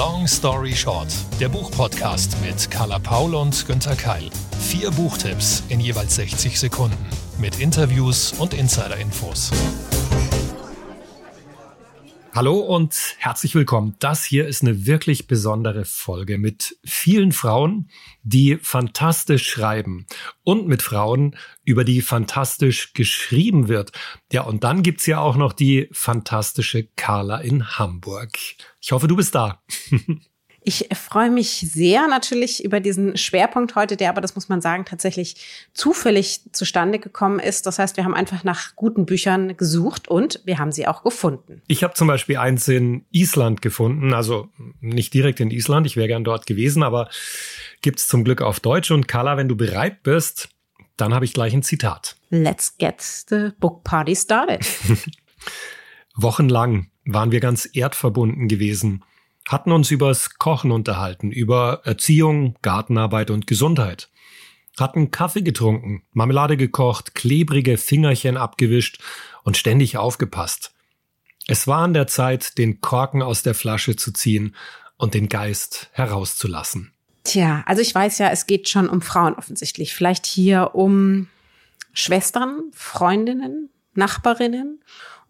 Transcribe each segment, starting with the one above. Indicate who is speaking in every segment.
Speaker 1: Long Story Short, der Buchpodcast mit Carla Paul und Günther Keil. Vier Buchtipps in jeweils 60 Sekunden mit Interviews und Insider-Infos.
Speaker 2: Hallo und herzlich willkommen. Das hier ist eine wirklich besondere Folge mit vielen Frauen, die fantastisch schreiben und mit Frauen, über die fantastisch geschrieben wird. Ja, und dann gibt's ja auch noch die fantastische Carla in Hamburg. Ich hoffe, du bist da.
Speaker 3: Ich freue mich sehr natürlich über diesen Schwerpunkt heute, der aber, das muss man sagen, tatsächlich zufällig zustande gekommen ist. Das heißt, wir haben einfach nach guten Büchern gesucht und wir haben sie auch gefunden.
Speaker 2: Ich habe zum Beispiel eins in Island gefunden, also nicht direkt in Island, ich wäre gern dort gewesen, aber gibt's zum Glück auf Deutsch. Und Carla, wenn du bereit bist, dann habe ich gleich ein Zitat.
Speaker 3: Let's get the book party started.
Speaker 2: Wochenlang waren wir ganz erdverbunden gewesen hatten uns übers Kochen unterhalten, über Erziehung, Gartenarbeit und Gesundheit. Hatten Kaffee getrunken, Marmelade gekocht, klebrige Fingerchen abgewischt und ständig aufgepasst. Es war an der Zeit, den Korken aus der Flasche zu ziehen und den Geist herauszulassen.
Speaker 3: Tja, also ich weiß ja, es geht schon um Frauen offensichtlich. Vielleicht hier um Schwestern, Freundinnen, Nachbarinnen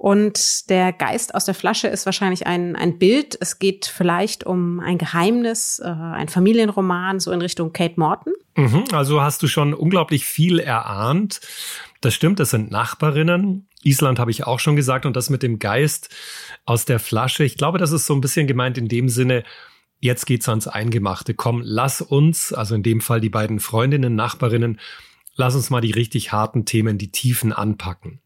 Speaker 3: und der Geist aus der Flasche ist wahrscheinlich ein, ein Bild. Es geht vielleicht um ein Geheimnis, äh, ein Familienroman, so in Richtung Kate Morton.
Speaker 2: Mhm, also hast du schon unglaublich viel erahnt. Das stimmt, das sind Nachbarinnen. Island habe ich auch schon gesagt. Und das mit dem Geist aus der Flasche. Ich glaube, das ist so ein bisschen gemeint in dem Sinne, jetzt geht's ans Eingemachte. Komm, lass uns, also in dem Fall die beiden Freundinnen, Nachbarinnen, lass uns mal die richtig harten Themen, die Tiefen anpacken.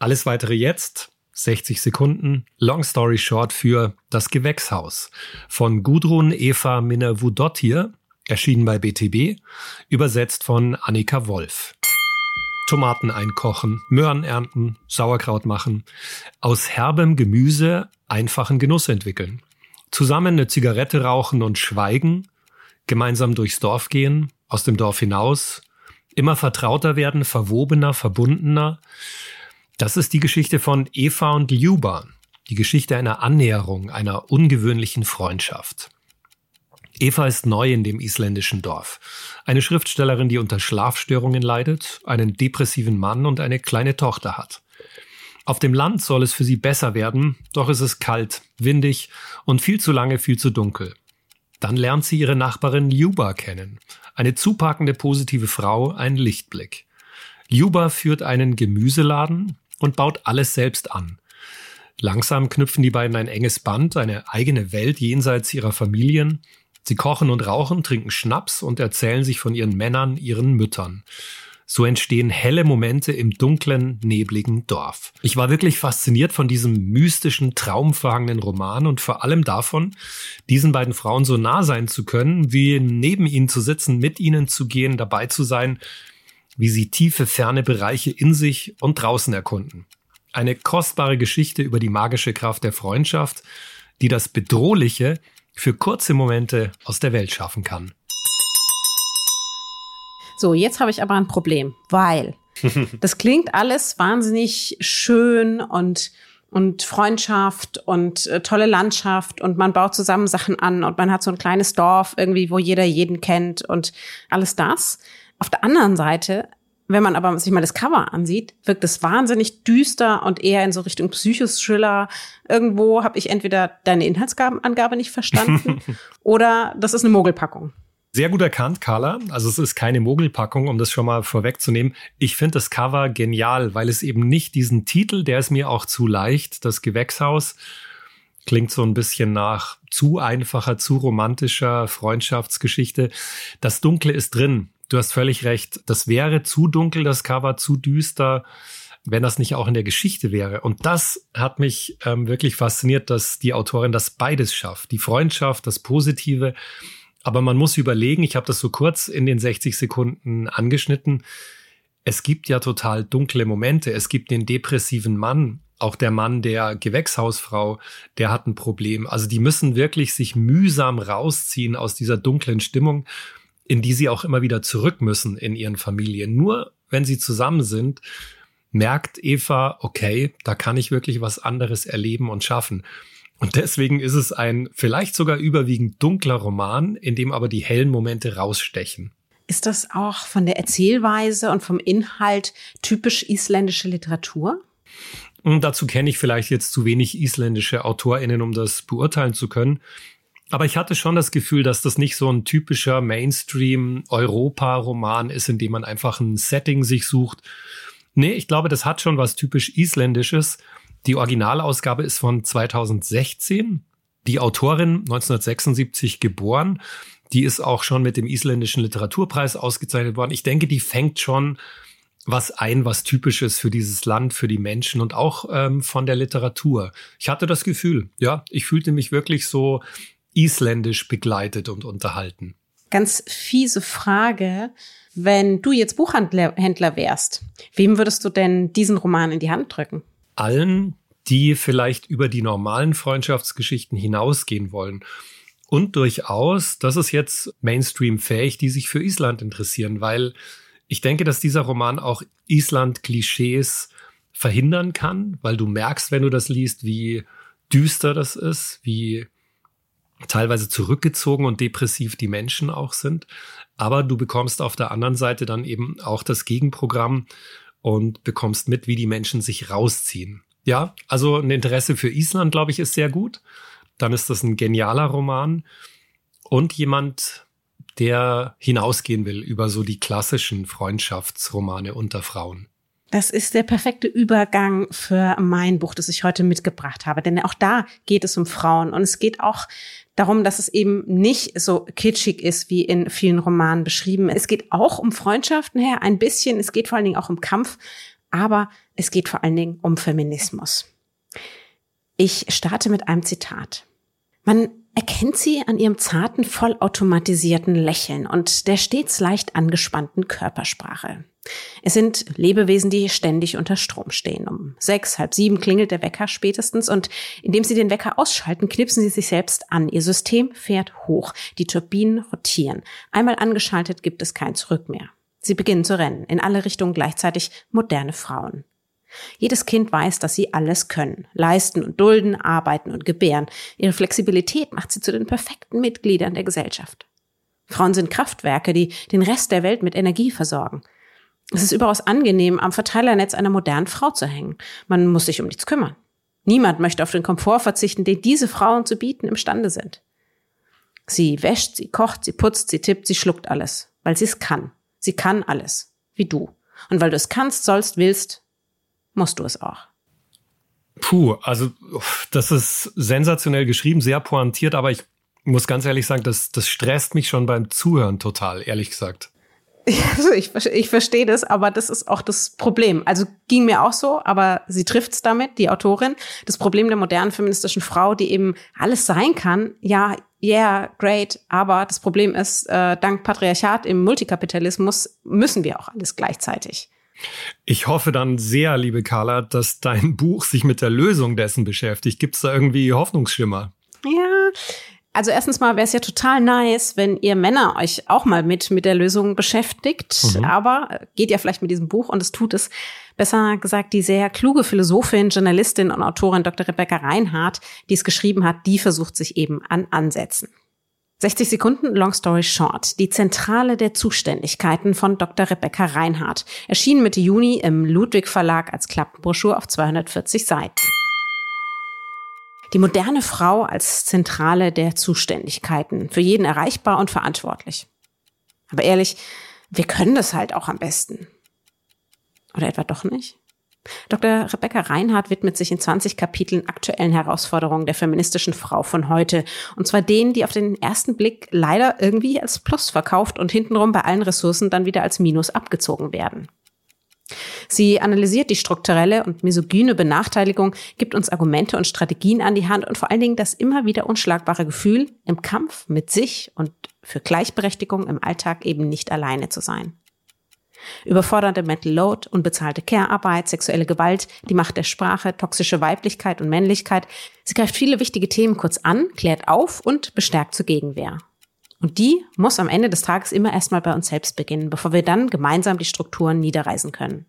Speaker 2: Alles weitere jetzt. 60 Sekunden. Long Story Short für Das Gewächshaus von Gudrun Eva Minner-Wudottir, erschienen bei BTB, übersetzt von Annika Wolf. Tomaten einkochen, Möhren ernten, Sauerkraut machen, aus herbem Gemüse einfachen Genuss entwickeln. Zusammen eine Zigarette rauchen und schweigen, gemeinsam durchs Dorf gehen, aus dem Dorf hinaus, immer vertrauter werden, verwobener, verbundener, das ist die Geschichte von Eva und Ljuba, die Geschichte einer Annäherung, einer ungewöhnlichen Freundschaft. Eva ist neu in dem isländischen Dorf. Eine Schriftstellerin, die unter Schlafstörungen leidet, einen depressiven Mann und eine kleine Tochter hat. Auf dem Land soll es für sie besser werden, doch ist es kalt, windig und viel zu lange viel zu dunkel. Dann lernt sie ihre Nachbarin Ljuba kennen, eine zupackende positive Frau, ein Lichtblick. Ljuba führt einen Gemüseladen, und baut alles selbst an. Langsam knüpfen die beiden ein enges Band, eine eigene Welt jenseits ihrer Familien. Sie kochen und rauchen, trinken Schnaps und erzählen sich von ihren Männern, ihren Müttern. So entstehen helle Momente im dunklen, nebligen Dorf. Ich war wirklich fasziniert von diesem mystischen, traumverhangenen Roman und vor allem davon, diesen beiden Frauen so nah sein zu können, wie neben ihnen zu sitzen, mit ihnen zu gehen, dabei zu sein, wie sie tiefe, ferne Bereiche in sich und draußen erkunden. Eine kostbare Geschichte über die magische Kraft der Freundschaft, die das Bedrohliche für kurze Momente aus der Welt schaffen kann.
Speaker 3: So, jetzt habe ich aber ein Problem, weil das klingt alles wahnsinnig schön und und Freundschaft und äh, tolle Landschaft und man baut zusammen Sachen an und man hat so ein kleines Dorf irgendwie, wo jeder jeden kennt und alles das. Auf der anderen Seite, wenn man aber sich mal das Cover ansieht, wirkt es wahnsinnig düster und eher in so Richtung Psychos-Thriller. Irgendwo habe ich entweder deine Inhaltsangabe nicht verstanden oder das ist eine Mogelpackung.
Speaker 2: Sehr gut erkannt, Carla. Also es ist keine Mogelpackung, um das schon mal vorwegzunehmen. Ich finde das Cover genial, weil es eben nicht diesen Titel, der ist mir auch zu leicht, das Gewächshaus, klingt so ein bisschen nach zu einfacher, zu romantischer Freundschaftsgeschichte. Das Dunkle ist drin du hast völlig recht. Das wäre zu dunkel, das Cover, zu düster, wenn das nicht auch in der Geschichte wäre. Und das hat mich ähm, wirklich fasziniert, dass die Autorin das beides schafft. Die Freundschaft, das Positive. Aber man muss überlegen, ich habe das so kurz in den 60 Sekunden angeschnitten. Es gibt ja total dunkle Momente. Es gibt den depressiven Mann, auch der Mann der Gewächshausfrau, der hat ein Problem. Also die müssen wirklich sich mühsam rausziehen aus dieser dunklen Stimmung in die sie auch immer wieder zurück müssen in ihren Familien. Nur wenn sie zusammen sind, merkt Eva, okay, da kann ich wirklich was anderes erleben und schaffen. Und deswegen ist es ein vielleicht sogar überwiegend dunkler Roman, in dem aber die hellen Momente rausstechen.
Speaker 3: Ist das auch von der Erzählweise und vom Inhalt typisch isländische Literatur?
Speaker 2: Und hm, dazu kenne ich vielleicht jetzt zu wenig isländische AutorInnen, um das beurteilen zu können. Aber ich hatte schon das Gefühl, dass das nicht so ein typischer Mainstream-Europa-Roman ist, in dem man einfach ein Setting sich sucht. Nee, ich glaube, das hat schon was typisch Isländisches. Die Originalausgabe ist von 2016. Die Autorin 1976 geboren. Die ist auch schon mit dem isländischen Literaturpreis ausgezeichnet worden. Ich denke, die fängt schon was ein, was typisch ist für dieses Land, für die Menschen und auch ähm, von der Literatur. Ich hatte das Gefühl, ja, ich fühlte mich wirklich so isländisch begleitet und unterhalten.
Speaker 3: Ganz fiese Frage. Wenn du jetzt Buchhändler wärst, wem würdest du denn diesen Roman in die Hand drücken?
Speaker 2: allen, die vielleicht über die normalen Freundschaftsgeschichten hinausgehen wollen. Und durchaus, das ist jetzt Mainstream-fähig, die sich für Island interessieren, weil ich denke, dass dieser Roman auch Island-Klischees verhindern kann, weil du merkst, wenn du das liest, wie düster das ist, wie teilweise zurückgezogen und depressiv die Menschen auch sind. Aber du bekommst auf der anderen Seite dann eben auch das Gegenprogramm, und bekommst mit, wie die Menschen sich rausziehen. Ja, also ein Interesse für Island, glaube ich, ist sehr gut. Dann ist das ein genialer Roman und jemand, der hinausgehen will über so die klassischen Freundschaftsromane unter Frauen.
Speaker 3: Das ist der perfekte Übergang für mein Buch, das ich heute mitgebracht habe. Denn auch da geht es um Frauen und es geht auch darum, dass es eben nicht so kitschig ist, wie in vielen Romanen beschrieben. Es geht auch um Freundschaften her, ein bisschen. Es geht vor allen Dingen auch um Kampf, aber es geht vor allen Dingen um Feminismus. Ich starte mit einem Zitat. Man erkennt sie an ihrem zarten, vollautomatisierten Lächeln und der stets leicht angespannten Körpersprache. Es sind Lebewesen, die ständig unter Strom stehen. Um sechs, halb sieben klingelt der Wecker spätestens und indem sie den Wecker ausschalten, knipsen sie sich selbst an. Ihr System fährt hoch. Die Turbinen rotieren. Einmal angeschaltet gibt es kein Zurück mehr. Sie beginnen zu rennen. In alle Richtungen gleichzeitig moderne Frauen. Jedes Kind weiß, dass sie alles können. Leisten und dulden, arbeiten und gebären. Ihre Flexibilität macht sie zu den perfekten Mitgliedern der Gesellschaft. Frauen sind Kraftwerke, die den Rest der Welt mit Energie versorgen. Es ist überaus angenehm, am Verteilernetz einer modernen Frau zu hängen. Man muss sich um nichts kümmern. Niemand möchte auf den Komfort verzichten, den diese Frauen zu bieten imstande sind. Sie wäscht, sie kocht, sie putzt, sie tippt, sie schluckt alles, weil sie es kann. Sie kann alles, wie du. Und weil du es kannst, sollst, willst, musst du es auch.
Speaker 2: Puh, also das ist sensationell geschrieben, sehr pointiert, aber ich muss ganz ehrlich sagen, das, das stresst mich schon beim Zuhören total, ehrlich gesagt.
Speaker 3: Also ich, ich verstehe das, aber das ist auch das Problem. Also ging mir auch so, aber sie trifft's damit, die Autorin. Das Problem der modernen feministischen Frau, die eben alles sein kann, ja, yeah, great, aber das Problem ist, äh, dank Patriarchat im Multikapitalismus müssen wir auch alles gleichzeitig.
Speaker 2: Ich hoffe dann sehr, liebe Carla, dass dein Buch sich mit der Lösung dessen beschäftigt. Gibt's da irgendwie Hoffnungsschimmer?
Speaker 3: Ja, also erstens mal wäre es ja total nice, wenn ihr Männer euch auch mal mit mit der Lösung beschäftigt. Mhm. Aber geht ja vielleicht mit diesem Buch und es tut es. Besser gesagt, die sehr kluge Philosophin, Journalistin und Autorin Dr. Rebecca Reinhardt, die es geschrieben hat, die versucht sich eben an Ansätzen. 60 Sekunden, Long Story Short. Die Zentrale der Zuständigkeiten von Dr. Rebecca Reinhardt erschien Mitte Juni im Ludwig Verlag als Klappenbroschur auf 240 Seiten. Die moderne Frau als Zentrale der Zuständigkeiten, für jeden erreichbar und verantwortlich. Aber ehrlich, wir können das halt auch am besten. Oder etwa doch nicht? Dr. Rebecca Reinhardt widmet sich in 20 Kapiteln aktuellen Herausforderungen der feministischen Frau von heute. Und zwar denen, die auf den ersten Blick leider irgendwie als Plus verkauft und hintenrum bei allen Ressourcen dann wieder als Minus abgezogen werden. Sie analysiert die strukturelle und misogyne Benachteiligung, gibt uns Argumente und Strategien an die Hand und vor allen Dingen das immer wieder unschlagbare Gefühl, im Kampf mit sich und für Gleichberechtigung im Alltag eben nicht alleine zu sein. Überfordernde Mental Load, unbezahlte Care-Arbeit, sexuelle Gewalt, die Macht der Sprache, toxische Weiblichkeit und Männlichkeit. Sie greift viele wichtige Themen kurz an, klärt auf und bestärkt zur Gegenwehr. Und die muss am Ende des Tages immer erstmal bei uns selbst beginnen, bevor wir dann gemeinsam die Strukturen niederreißen können.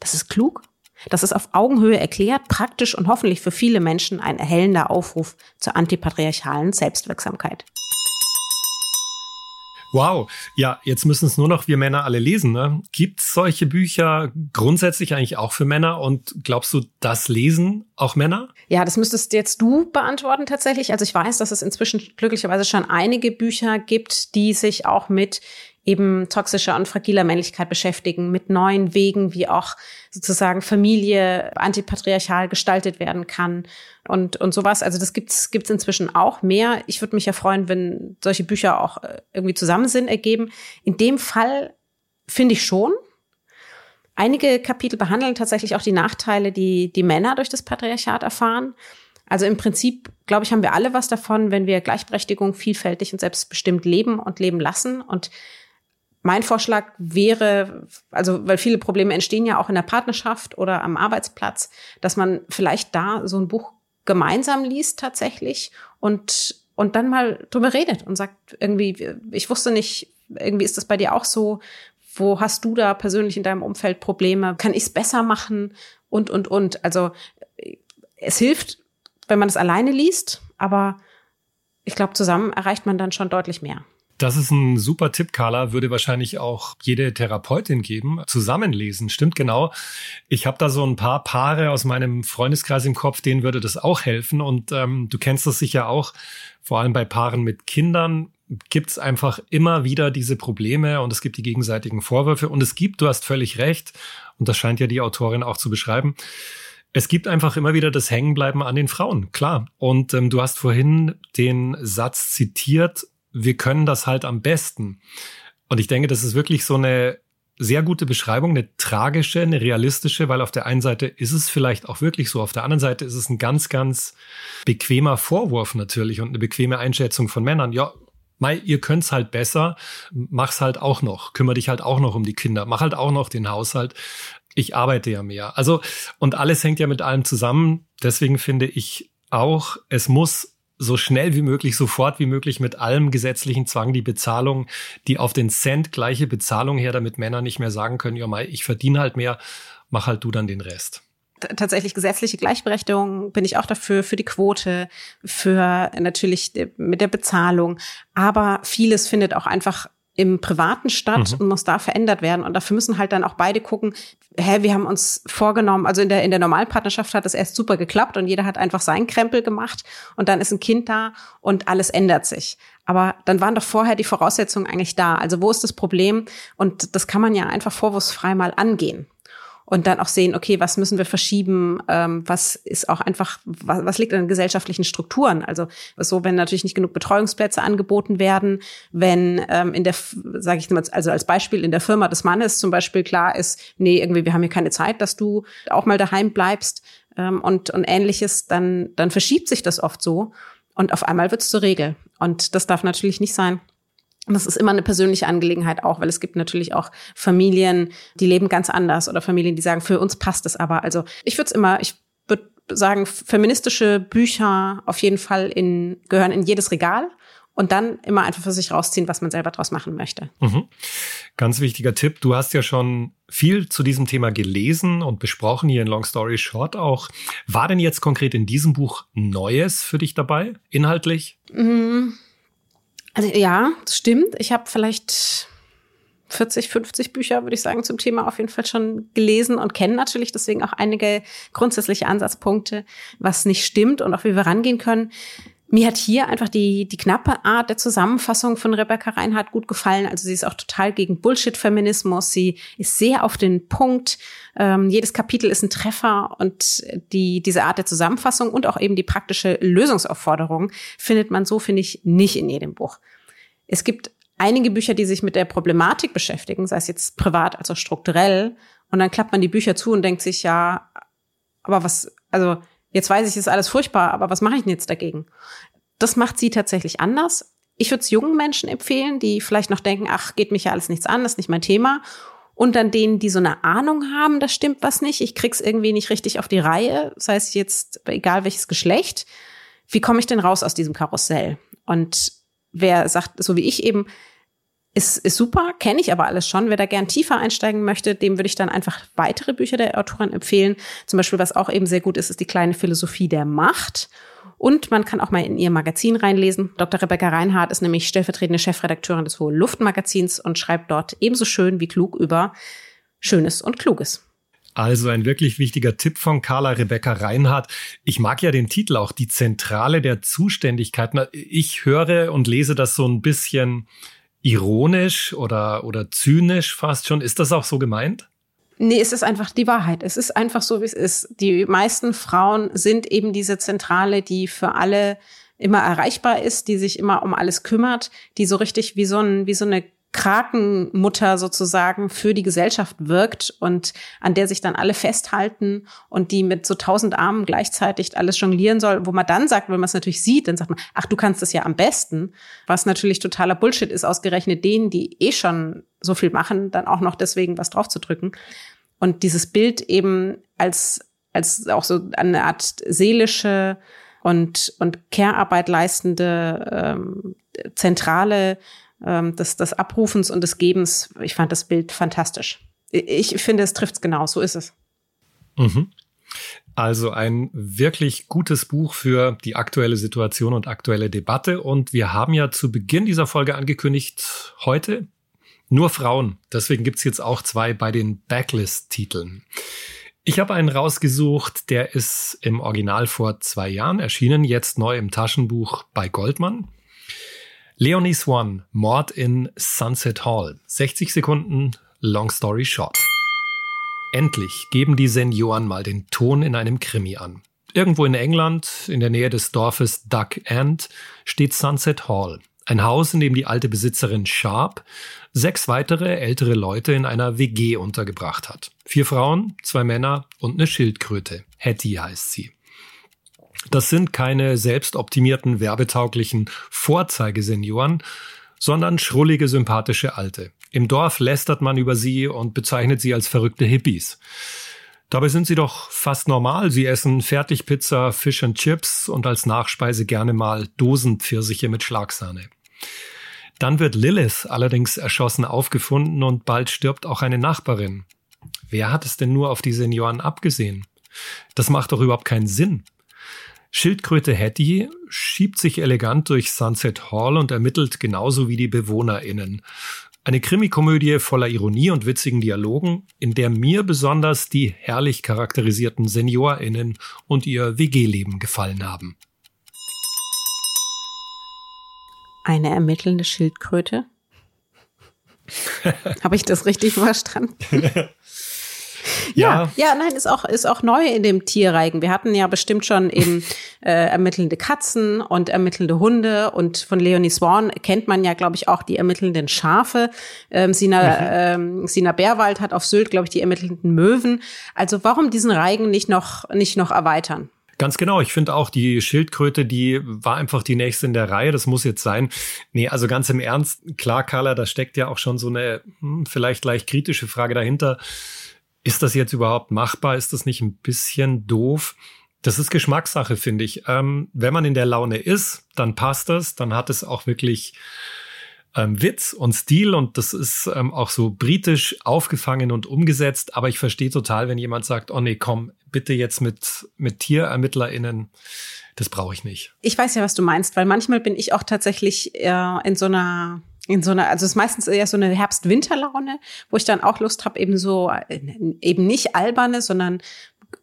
Speaker 3: Das ist klug, Das ist auf Augenhöhe erklärt, praktisch und hoffentlich für viele Menschen ein erhellender Aufruf zur antipatriarchalen Selbstwirksamkeit.
Speaker 2: Wow, ja, jetzt müssen es nur noch wir Männer alle lesen. Ne? Gibt es solche Bücher grundsätzlich eigentlich auch für Männer? Und glaubst du, das lesen auch Männer?
Speaker 3: Ja, das müsstest jetzt du beantworten tatsächlich. Also ich weiß, dass es inzwischen glücklicherweise schon einige Bücher gibt, die sich auch mit eben toxischer und fragiler Männlichkeit beschäftigen, mit neuen Wegen, wie auch sozusagen Familie antipatriarchal gestaltet werden kann und, und sowas. Also das gibt's gibt's inzwischen auch mehr. Ich würde mich ja freuen, wenn solche Bücher auch äh, irgendwie zusammen Sinn ergeben. In dem Fall finde ich schon. Einige Kapitel behandeln tatsächlich auch die Nachteile, die die Männer durch das Patriarchat erfahren. Also im Prinzip, glaube ich, haben wir alle was davon, wenn wir Gleichberechtigung vielfältig und selbstbestimmt leben und leben lassen. Und mein Vorschlag wäre, also weil viele Probleme entstehen ja auch in der Partnerschaft oder am Arbeitsplatz, dass man vielleicht da so ein Buch gemeinsam liest tatsächlich und und dann mal drüber redet und sagt irgendwie, ich wusste nicht, irgendwie ist das bei dir auch so. Wo hast du da persönlich in deinem Umfeld Probleme? Kann ich es besser machen? Und, und, und. Also es hilft, wenn man es alleine liest, aber ich glaube, zusammen erreicht man dann schon deutlich mehr.
Speaker 2: Das ist ein super Tipp, Carla. Würde wahrscheinlich auch jede Therapeutin geben. Zusammenlesen, stimmt genau. Ich habe da so ein paar Paare aus meinem Freundeskreis im Kopf, denen würde das auch helfen. Und ähm, du kennst das sicher auch, vor allem bei Paaren mit Kindern gibt es einfach immer wieder diese Probleme und es gibt die gegenseitigen Vorwürfe. Und es gibt, du hast völlig recht, und das scheint ja die Autorin auch zu beschreiben, es gibt einfach immer wieder das Hängenbleiben an den Frauen, klar. Und ähm, du hast vorhin den Satz zitiert, wir können das halt am besten. Und ich denke, das ist wirklich so eine sehr gute Beschreibung, eine tragische, eine realistische, weil auf der einen Seite ist es vielleicht auch wirklich so, auf der anderen Seite ist es ein ganz, ganz bequemer Vorwurf natürlich und eine bequeme Einschätzung von Männern. Ja, Mei, ihr könnt's halt besser, mach's halt auch noch, kümmere dich halt auch noch um die Kinder, mach halt auch noch den Haushalt. Ich arbeite ja mehr. Also, und alles hängt ja mit allem zusammen. Deswegen finde ich auch, es muss so schnell wie möglich, sofort wie möglich mit allem gesetzlichen Zwang die Bezahlung, die auf den Cent gleiche Bezahlung her, damit Männer nicht mehr sagen können, ja, ich verdiene halt mehr, mach halt du dann den Rest
Speaker 3: tatsächlich gesetzliche Gleichberechtigung bin ich auch dafür, für die Quote, für natürlich mit der Bezahlung. Aber vieles findet auch einfach im Privaten statt mhm. und muss da verändert werden. Und dafür müssen halt dann auch beide gucken, hä, wir haben uns vorgenommen, also in der, in der Normalpartnerschaft hat das erst super geklappt und jeder hat einfach seinen Krempel gemacht und dann ist ein Kind da und alles ändert sich. Aber dann waren doch vorher die Voraussetzungen eigentlich da. Also wo ist das Problem? Und das kann man ja einfach vorwurfsfrei mal angehen und dann auch sehen, okay, was müssen wir verschieben, ähm, was ist auch einfach, was, was liegt an gesellschaftlichen Strukturen? Also so, wenn natürlich nicht genug Betreuungsplätze angeboten werden, wenn ähm, in der, sage ich mal, also als Beispiel in der Firma des Mannes zum Beispiel klar ist, nee, irgendwie wir haben hier keine Zeit, dass du auch mal daheim bleibst ähm, und und ähnliches, dann dann verschiebt sich das oft so und auf einmal wird es zur Regel und das darf natürlich nicht sein. Und das ist immer eine persönliche Angelegenheit auch, weil es gibt natürlich auch Familien, die leben ganz anders oder Familien, die sagen, für uns passt es aber. Also ich würde es immer, ich würde sagen, feministische Bücher auf jeden Fall in, gehören in jedes Regal und dann immer einfach für sich rausziehen, was man selber draus machen möchte.
Speaker 2: Mhm. Ganz wichtiger Tipp. Du hast ja schon viel zu diesem Thema gelesen und besprochen hier in Long Story Short auch. War denn jetzt konkret in diesem Buch Neues für dich dabei, inhaltlich?
Speaker 3: Mhm. Also ja, das stimmt. Ich habe vielleicht 40, 50 Bücher, würde ich sagen, zum Thema auf jeden Fall schon gelesen und kenne natürlich deswegen auch einige grundsätzliche Ansatzpunkte, was nicht stimmt und auch wie wir rangehen können. Mir hat hier einfach die, die knappe Art der Zusammenfassung von Rebecca Reinhardt gut gefallen. Also sie ist auch total gegen Bullshit-Feminismus. Sie ist sehr auf den Punkt. Ähm, jedes Kapitel ist ein Treffer und die, diese Art der Zusammenfassung und auch eben die praktische Lösungsaufforderung findet man so, finde ich, nicht in jedem Buch. Es gibt einige Bücher, die sich mit der Problematik beschäftigen, sei es jetzt privat als auch strukturell. Und dann klappt man die Bücher zu und denkt sich, ja, aber was, also Jetzt weiß ich, ist alles furchtbar, aber was mache ich denn jetzt dagegen? Das macht sie tatsächlich anders. Ich würde es jungen Menschen empfehlen, die vielleicht noch denken, ach, geht mich ja alles nichts an, das ist nicht mein Thema. Und dann denen, die so eine Ahnung haben, da stimmt was nicht, ich krieg's irgendwie nicht richtig auf die Reihe, sei es jetzt egal welches Geschlecht. Wie komme ich denn raus aus diesem Karussell? Und wer sagt, so wie ich eben, ist, ist super, kenne ich aber alles schon. Wer da gern tiefer einsteigen möchte, dem würde ich dann einfach weitere Bücher der Autorin empfehlen. Zum Beispiel, was auch eben sehr gut ist, ist die kleine Philosophie der Macht. Und man kann auch mal in ihr Magazin reinlesen. Dr. Rebecca Reinhardt ist nämlich stellvertretende Chefredakteurin des Hohe Luftmagazins und schreibt dort ebenso schön wie klug über Schönes und Kluges.
Speaker 2: Also ein wirklich wichtiger Tipp von Carla Rebecca Reinhardt. Ich mag ja den Titel auch, die Zentrale der Zuständigkeiten. Ich höre und lese das so ein bisschen ironisch oder, oder zynisch fast schon. Ist das auch so gemeint?
Speaker 3: Nee, es ist einfach die Wahrheit. Es ist einfach so, wie es ist. Die meisten Frauen sind eben diese Zentrale, die für alle immer erreichbar ist, die sich immer um alles kümmert, die so richtig wie so, ein, wie so eine Krakenmutter sozusagen für die Gesellschaft wirkt und an der sich dann alle festhalten und die mit so tausend Armen gleichzeitig alles jonglieren soll, wo man dann sagt, wenn man es natürlich sieht, dann sagt man, ach, du kannst es ja am besten, was natürlich totaler Bullshit ist, ausgerechnet denen, die eh schon so viel machen, dann auch noch deswegen was draufzudrücken. Und dieses Bild eben als, als auch so eine Art seelische und, und Care-Arbeit leistende ähm, zentrale ähm, des, des Abrufens und des Gebens. Ich fand das Bild fantastisch. Ich finde, es trifft es genau, so ist es.
Speaker 2: Mhm. Also ein wirklich gutes Buch für die aktuelle Situation und aktuelle Debatte. Und wir haben ja zu Beginn dieser Folge angekündigt, heute nur Frauen. Deswegen gibt's jetzt auch zwei bei den Backlist-Titeln. Ich habe einen rausgesucht, der ist im Original vor zwei Jahren erschienen, jetzt neu im Taschenbuch bei Goldmann. Leonie Swan, Mord in Sunset Hall. 60 Sekunden, long story short. Endlich geben die Senioren mal den Ton in einem Krimi an. Irgendwo in England, in der Nähe des Dorfes Duck End, steht Sunset Hall. Ein Haus, in dem die alte Besitzerin Sharp sechs weitere ältere Leute in einer WG untergebracht hat. Vier Frauen, zwei Männer und eine Schildkröte. Hetty heißt sie. Das sind keine selbstoptimierten, werbetauglichen Vorzeigesenioren, sondern schrullige, sympathische Alte. Im Dorf lästert man über sie und bezeichnet sie als verrückte Hippies. Dabei sind sie doch fast normal. Sie essen Fertigpizza, Fish and Chips und als Nachspeise gerne mal Dosenpfirsiche mit Schlagsahne. Dann wird Lilith allerdings erschossen aufgefunden und bald stirbt auch eine Nachbarin. Wer hat es denn nur auf die Senioren abgesehen? Das macht doch überhaupt keinen Sinn. Schildkröte Hetty schiebt sich elegant durch Sunset Hall und ermittelt genauso wie die BewohnerInnen. Eine Krimikomödie voller Ironie und witzigen Dialogen, in der mir besonders die herrlich charakterisierten SeniorInnen und ihr WG-Leben gefallen haben.
Speaker 3: Eine ermittelnde Schildkröte? Habe ich das richtig verstanden? Ja, ja, nein, ist auch, ist auch neu in dem Tierreigen. Wir hatten ja bestimmt schon eben äh, ermittelnde Katzen und ermittelnde Hunde und von Leonie Swan kennt man ja, glaube ich, auch die ermittelnden Schafe. Ähm, Sina, mhm. ähm, Sina Bärwald hat auf Sylt, glaube ich, die ermittelnden Möwen. Also warum diesen Reigen nicht noch, nicht noch erweitern?
Speaker 2: Ganz genau. Ich finde auch die Schildkröte, die war einfach die nächste in der Reihe. Das muss jetzt sein. Nee, also ganz im Ernst, klar, Carla, da steckt ja auch schon so eine hm, vielleicht leicht kritische Frage dahinter. Ist das jetzt überhaupt machbar? Ist das nicht ein bisschen doof? Das ist Geschmackssache, finde ich. Ähm, wenn man in der Laune ist, dann passt das, dann hat es auch wirklich ähm, Witz und Stil und das ist ähm, auch so britisch aufgefangen und umgesetzt. Aber ich verstehe total, wenn jemand sagt, oh nee, komm, bitte jetzt mit, mit TierermittlerInnen. Das brauche ich nicht.
Speaker 3: Ich weiß ja, was du meinst, weil manchmal bin ich auch tatsächlich äh, in so einer in so einer, also es ist meistens eher so eine Herbst-Winter-Laune, wo ich dann auch Lust habe, eben so, äh, eben nicht alberne, sondern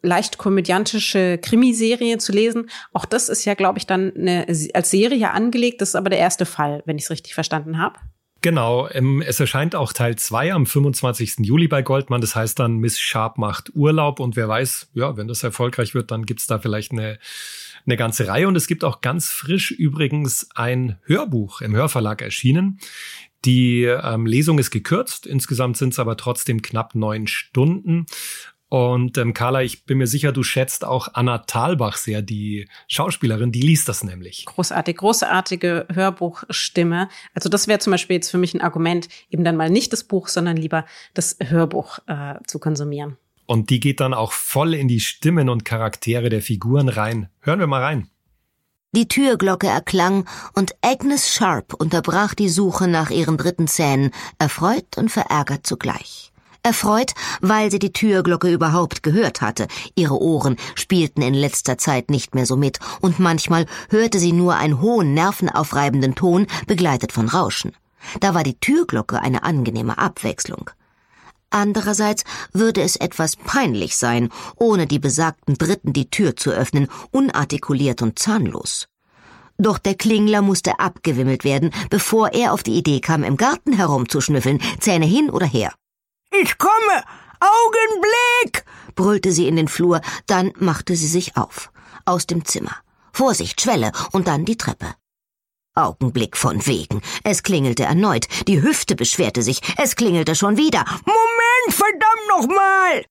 Speaker 3: leicht komödiantische Krimiserie zu lesen. Auch das ist ja, glaube ich, dann eine, als Serie angelegt. Das ist aber der erste Fall, wenn ich es richtig verstanden habe.
Speaker 2: Genau, ähm, es erscheint auch Teil 2 am 25. Juli bei Goldman. Das heißt dann, Miss Sharp macht Urlaub und wer weiß, ja, wenn das erfolgreich wird, dann gibt's da vielleicht eine eine ganze Reihe. Und es gibt auch ganz frisch übrigens ein Hörbuch im Hörverlag erschienen. Die ähm, Lesung ist gekürzt, insgesamt sind es aber trotzdem knapp neun Stunden. Und ähm, Carla, ich bin mir sicher, du schätzt auch Anna Thalbach sehr, die Schauspielerin, die liest das nämlich.
Speaker 3: Großartig, großartige Hörbuchstimme. Also das wäre zum Beispiel jetzt für mich ein Argument, eben dann mal nicht das Buch, sondern lieber das Hörbuch äh, zu konsumieren.
Speaker 2: Und die geht dann auch voll in die Stimmen und Charaktere der Figuren rein. Hören wir mal rein.
Speaker 4: Die Türglocke erklang und Agnes Sharp unterbrach die Suche nach ihren dritten Zähnen, erfreut und verärgert zugleich. Erfreut, weil sie die Türglocke überhaupt gehört hatte. Ihre Ohren spielten in letzter Zeit nicht mehr so mit, und manchmal hörte sie nur einen hohen, nervenaufreibenden Ton, begleitet von Rauschen. Da war die Türglocke eine angenehme Abwechslung. Andererseits würde es etwas peinlich sein, ohne die besagten Dritten die Tür zu öffnen, unartikuliert und zahnlos. Doch der Klingler musste abgewimmelt werden, bevor er auf die Idee kam, im Garten herumzuschnüffeln, Zähne hin oder her.
Speaker 5: Ich komme! Augenblick!
Speaker 4: brüllte sie in den Flur, dann machte sie sich auf. Aus dem Zimmer. Vorsicht, Schwelle und dann die Treppe. Augenblick von wegen. Es klingelte erneut. Die Hüfte beschwerte sich. Es klingelte schon wieder.
Speaker 5: Moment, verdammt nochmal!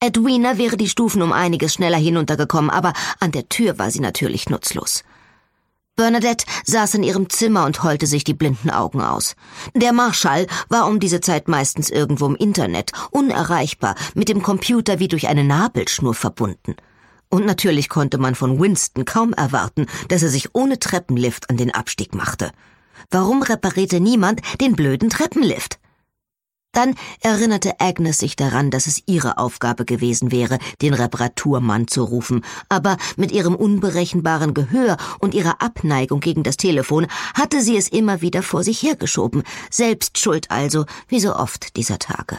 Speaker 4: Edwina wäre die Stufen um einiges schneller hinuntergekommen, aber an der Tür war sie natürlich nutzlos. Bernadette saß in ihrem Zimmer und heulte sich die blinden Augen aus. Der Marschall war um diese Zeit meistens irgendwo im Internet, unerreichbar, mit dem Computer wie durch eine Nabelschnur verbunden. Und natürlich konnte man von Winston kaum erwarten, dass er sich ohne Treppenlift an den Abstieg machte. Warum reparierte niemand den blöden Treppenlift? Dann erinnerte Agnes sich daran, dass es ihre Aufgabe gewesen wäre, den Reparaturmann zu rufen, aber mit ihrem unberechenbaren Gehör und ihrer Abneigung gegen das Telefon hatte sie es immer wieder vor sich hergeschoben, selbst schuld also, wie so oft dieser Tage.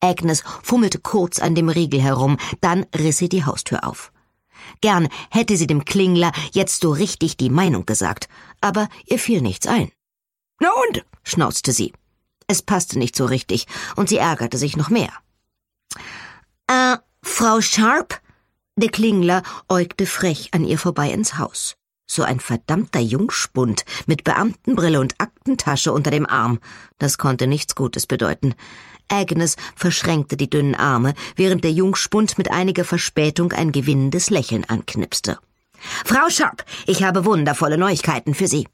Speaker 4: Agnes fummelte kurz an dem Riegel herum, dann riss sie die Haustür auf. Gern hätte sie dem Klingler jetzt so richtig die Meinung gesagt, aber ihr fiel nichts ein.
Speaker 5: Na und?
Speaker 4: schnauzte sie. Es passte nicht so richtig, und sie ärgerte sich noch mehr. Äh, Frau Sharp? Der Klingler äugte frech an ihr vorbei ins Haus. So ein verdammter Jungspund mit Beamtenbrille und Aktentasche unter dem Arm. Das konnte nichts Gutes bedeuten. Agnes verschränkte die dünnen Arme, während der Jungspund mit einiger Verspätung ein gewinnendes Lächeln anknipste. Frau Sharp, ich habe wundervolle Neuigkeiten für Sie.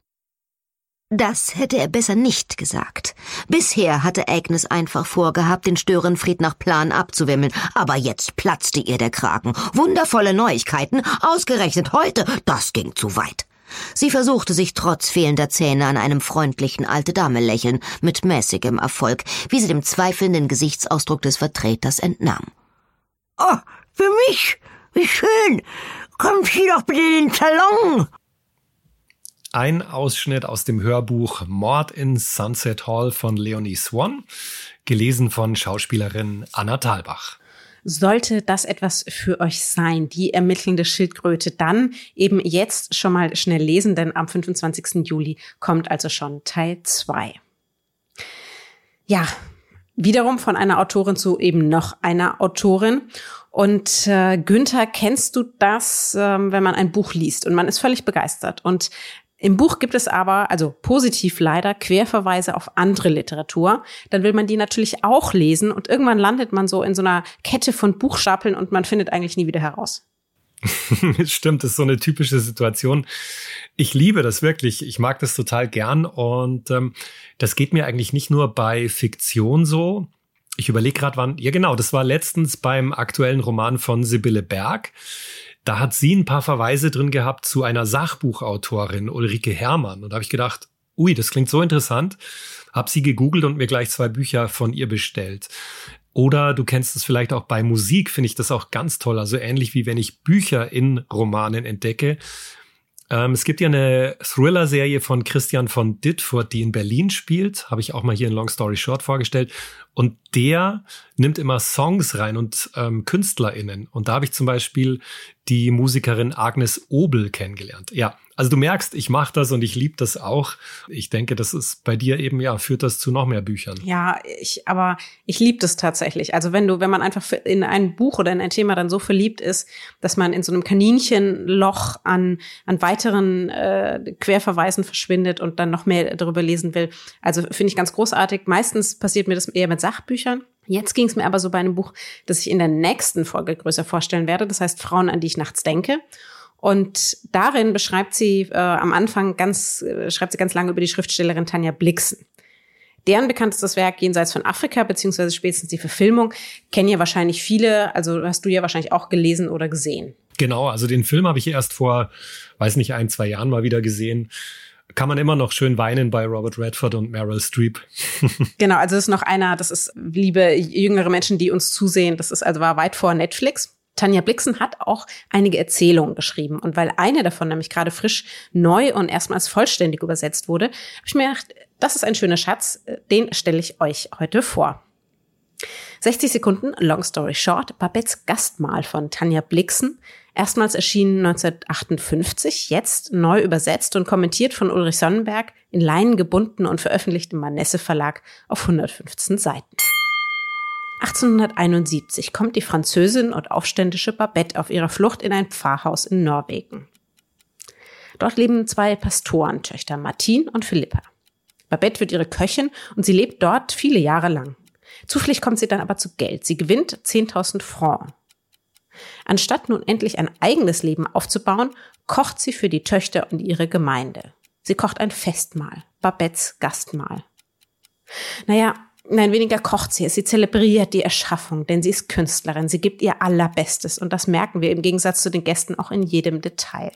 Speaker 4: Das hätte er besser nicht gesagt. Bisher hatte Agnes einfach vorgehabt, den Störenfried nach Plan abzuwimmeln, aber jetzt platzte ihr der Kragen. Wundervolle Neuigkeiten, ausgerechnet heute, das ging zu weit. Sie versuchte sich trotz fehlender Zähne an einem freundlichen alte Dame lächeln, mit mäßigem Erfolg, wie sie dem zweifelnden Gesichtsausdruck des Vertreters entnahm.
Speaker 5: Oh, für mich? Wie schön! Kommt Sie doch bitte in den Salon!
Speaker 2: ein Ausschnitt aus dem Hörbuch Mord in Sunset Hall von Leonie Swan, gelesen von Schauspielerin Anna Thalbach.
Speaker 3: Sollte das etwas für euch sein, die ermittelnde Schildkröte, dann eben jetzt schon mal schnell lesen, denn am 25. Juli kommt also schon Teil 2. Ja, wiederum von einer Autorin zu eben noch einer Autorin. Und äh, Günther, kennst du das, äh, wenn man ein Buch liest und man ist völlig begeistert und im Buch gibt es aber, also positiv leider, Querverweise auf andere Literatur. Dann will man die natürlich auch lesen und irgendwann landet man so in so einer Kette von Buchstapeln und man findet eigentlich nie wieder heraus.
Speaker 2: Stimmt, das ist so eine typische Situation. Ich liebe das wirklich. Ich mag das total gern und ähm, das geht mir eigentlich nicht nur bei Fiktion so. Ich überlege gerade, wann. Ja, genau, das war letztens beim aktuellen Roman von Sibylle Berg. Da hat sie ein paar Verweise drin gehabt zu einer Sachbuchautorin, Ulrike Herrmann. Und da habe ich gedacht, ui, das klingt so interessant. Hab sie gegoogelt und mir gleich zwei Bücher von ihr bestellt. Oder du kennst es vielleicht auch bei Musik, finde ich das auch ganz toll. Also ähnlich wie wenn ich Bücher in Romanen entdecke. Ähm, es gibt ja eine Thriller-Serie von Christian von Ditfurt, die in Berlin spielt. Habe ich auch mal hier in Long Story Short vorgestellt. Und der nimmt immer Songs rein und ähm, KünstlerInnen. Und da habe ich zum Beispiel die Musikerin Agnes Obel kennengelernt. Ja, also du merkst, ich mache das und ich liebe das auch. Ich denke, das ist bei dir eben, ja, führt das zu noch mehr Büchern.
Speaker 3: Ja, ich, aber ich liebe das tatsächlich. Also wenn du, wenn man einfach in ein Buch oder in ein Thema dann so verliebt ist, dass man in so einem Kaninchenloch an, an weiteren äh, Querverweisen verschwindet und dann noch mehr darüber lesen will. Also finde ich ganz großartig. Meistens passiert mir das eher mit Sachbüchern. Jetzt ging es mir aber so bei einem Buch, das ich in der nächsten Folge größer vorstellen werde. Das heißt Frauen, an die ich nachts denke. Und darin beschreibt sie äh, am Anfang ganz, äh, schreibt sie ganz lange über die Schriftstellerin Tanja Blixen. Deren bekanntestes Werk Jenseits von Afrika, beziehungsweise spätestens die Verfilmung, kennen ja wahrscheinlich viele, also hast du ja wahrscheinlich auch gelesen oder gesehen.
Speaker 2: Genau, also den Film habe ich erst vor, weiß nicht, ein, zwei Jahren mal wieder gesehen. Kann man immer noch schön weinen bei Robert Redford und Meryl Streep.
Speaker 3: genau, also das ist noch einer, das ist, liebe jüngere Menschen, die uns zusehen, das ist also war weit vor Netflix. Tanja Blixen hat auch einige Erzählungen geschrieben. Und weil eine davon nämlich gerade frisch neu und erstmals vollständig übersetzt wurde, habe ich mir gedacht, das ist ein schöner Schatz, den stelle ich euch heute vor. 60 Sekunden, Long Story Short, Babettes Gastmahl von Tanja Blixen. Erstmals erschienen 1958, jetzt neu übersetzt und kommentiert von Ulrich Sonnenberg, in Leinen gebunden und veröffentlicht im Manesse Verlag auf 115 Seiten. 1871 kommt die Französin und aufständische Babette auf ihrer Flucht in ein Pfarrhaus in Norwegen. Dort leben zwei Pastorentöchter, Martine und Philippa. Babette wird ihre Köchin und sie lebt dort viele Jahre lang. Zufällig kommt sie dann aber zu Geld. Sie gewinnt 10.000 Francs. Anstatt nun endlich ein eigenes Leben aufzubauen, kocht sie für die Töchter und ihre Gemeinde. Sie kocht ein Festmahl, Babettes Gastmahl. Naja, nein, weniger kocht sie. Sie zelebriert die Erschaffung, denn sie ist Künstlerin. Sie gibt ihr Allerbestes und das merken wir im Gegensatz zu den Gästen auch in jedem Detail.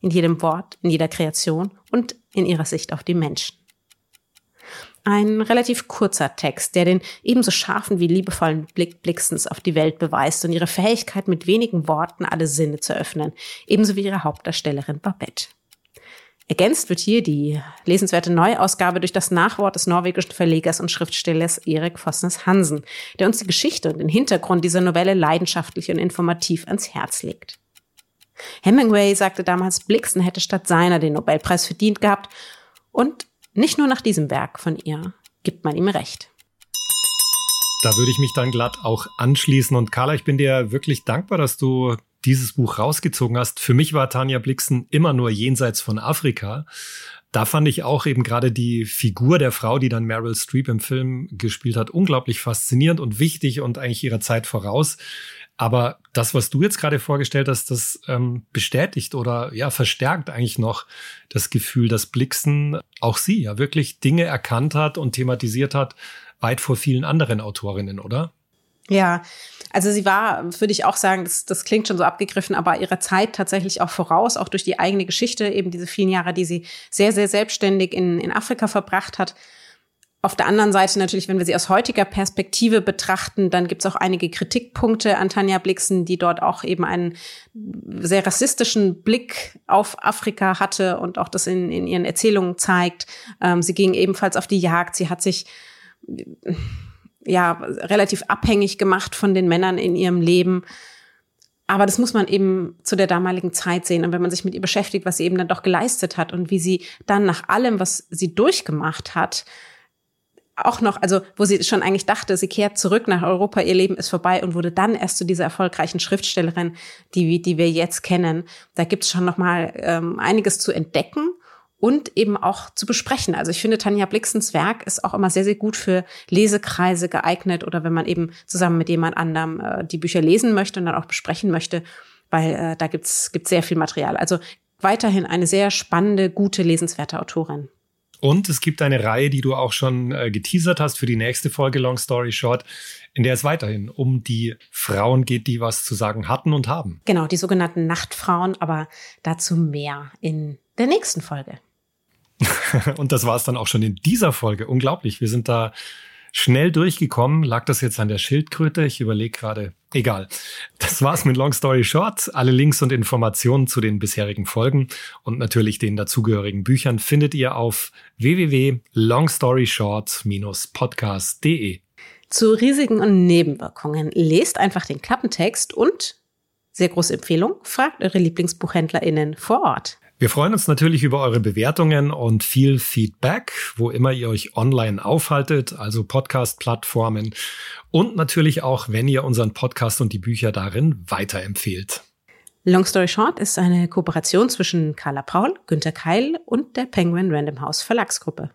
Speaker 3: In jedem Wort, in jeder Kreation und in ihrer Sicht auf die Menschen. Ein relativ kurzer Text, der den ebenso scharfen wie liebevollen Blick Blixens auf die Welt beweist und ihre Fähigkeit, mit wenigen Worten alle Sinne zu öffnen, ebenso wie ihre Hauptdarstellerin Babette. Ergänzt wird hier die lesenswerte Neuausgabe durch das Nachwort des norwegischen Verlegers und Schriftstellers Erik Fossnes Hansen, der uns die Geschichte und den Hintergrund dieser Novelle leidenschaftlich und informativ ans Herz legt. Hemingway sagte damals, Blixen hätte statt seiner den Nobelpreis verdient gehabt und nicht nur nach diesem Werk von ihr gibt man ihm recht.
Speaker 2: Da würde ich mich dann glatt auch anschließen. Und Carla, ich bin dir wirklich dankbar, dass du dieses Buch rausgezogen hast. Für mich war Tanja Blixen immer nur jenseits von Afrika. Da fand ich auch eben gerade die Figur der Frau, die dann Meryl Streep im Film gespielt hat, unglaublich faszinierend und wichtig und eigentlich ihrer Zeit voraus. Aber das, was du jetzt gerade vorgestellt hast, das ähm, bestätigt oder ja verstärkt eigentlich noch das Gefühl, dass Blixen auch sie ja wirklich Dinge erkannt hat und thematisiert hat, weit vor vielen anderen Autorinnen, oder?
Speaker 3: Ja, also sie war, würde ich auch sagen, das, das klingt schon so abgegriffen, aber ihrer Zeit tatsächlich auch voraus, auch durch die eigene Geschichte, eben diese vielen Jahre, die sie sehr, sehr selbstständig in, in Afrika verbracht hat. Auf der anderen Seite natürlich, wenn wir sie aus heutiger Perspektive betrachten, dann gibt es auch einige Kritikpunkte an Tanja Blixen, die dort auch eben einen sehr rassistischen Blick auf Afrika hatte und auch das in, in ihren Erzählungen zeigt. Ähm, sie ging ebenfalls auf die Jagd. Sie hat sich ja relativ abhängig gemacht von den Männern in ihrem Leben. Aber das muss man eben zu der damaligen Zeit sehen. Und wenn man sich mit ihr beschäftigt, was sie eben dann doch geleistet hat und wie sie dann nach allem, was sie durchgemacht hat, auch noch, also wo sie schon eigentlich dachte, sie kehrt zurück nach Europa, ihr Leben ist vorbei und wurde dann erst zu dieser erfolgreichen Schriftstellerin, die, die wir jetzt kennen. Da gibt es schon noch mal ähm, einiges zu entdecken und eben auch zu besprechen. Also ich finde, Tanja Blixens Werk ist auch immer sehr, sehr gut für Lesekreise geeignet oder wenn man eben zusammen mit jemand anderem äh, die Bücher lesen möchte und dann auch besprechen möchte, weil äh, da gibt's gibt's sehr viel Material. Also weiterhin eine sehr spannende, gute, lesenswerte Autorin.
Speaker 2: Und es gibt eine Reihe, die du auch schon äh, geteasert hast für die nächste Folge Long Story Short, in der es weiterhin um die Frauen geht, die was zu sagen hatten und haben.
Speaker 3: Genau, die sogenannten Nachtfrauen, aber dazu mehr in der nächsten Folge.
Speaker 2: und das war es dann auch schon in dieser Folge. Unglaublich. Wir sind da schnell durchgekommen. Lag das jetzt an der Schildkröte? Ich überlege gerade. Egal. Das war's mit Long Story Short. Alle Links und Informationen zu den bisherigen Folgen und natürlich den dazugehörigen Büchern findet ihr auf www.longstoryshort-podcast.de.
Speaker 3: Zu Risiken und Nebenwirkungen lest einfach den Klappentext und sehr große Empfehlung, fragt eure Lieblingsbuchhändlerinnen vor Ort.
Speaker 2: Wir freuen uns natürlich über eure Bewertungen und viel Feedback, wo immer ihr euch online aufhaltet, also Podcast-Plattformen und natürlich auch, wenn ihr unseren Podcast und die Bücher darin weiterempfehlt.
Speaker 3: Long Story Short ist eine Kooperation zwischen Carla Paul, Günter Keil und der Penguin Random House Verlagsgruppe.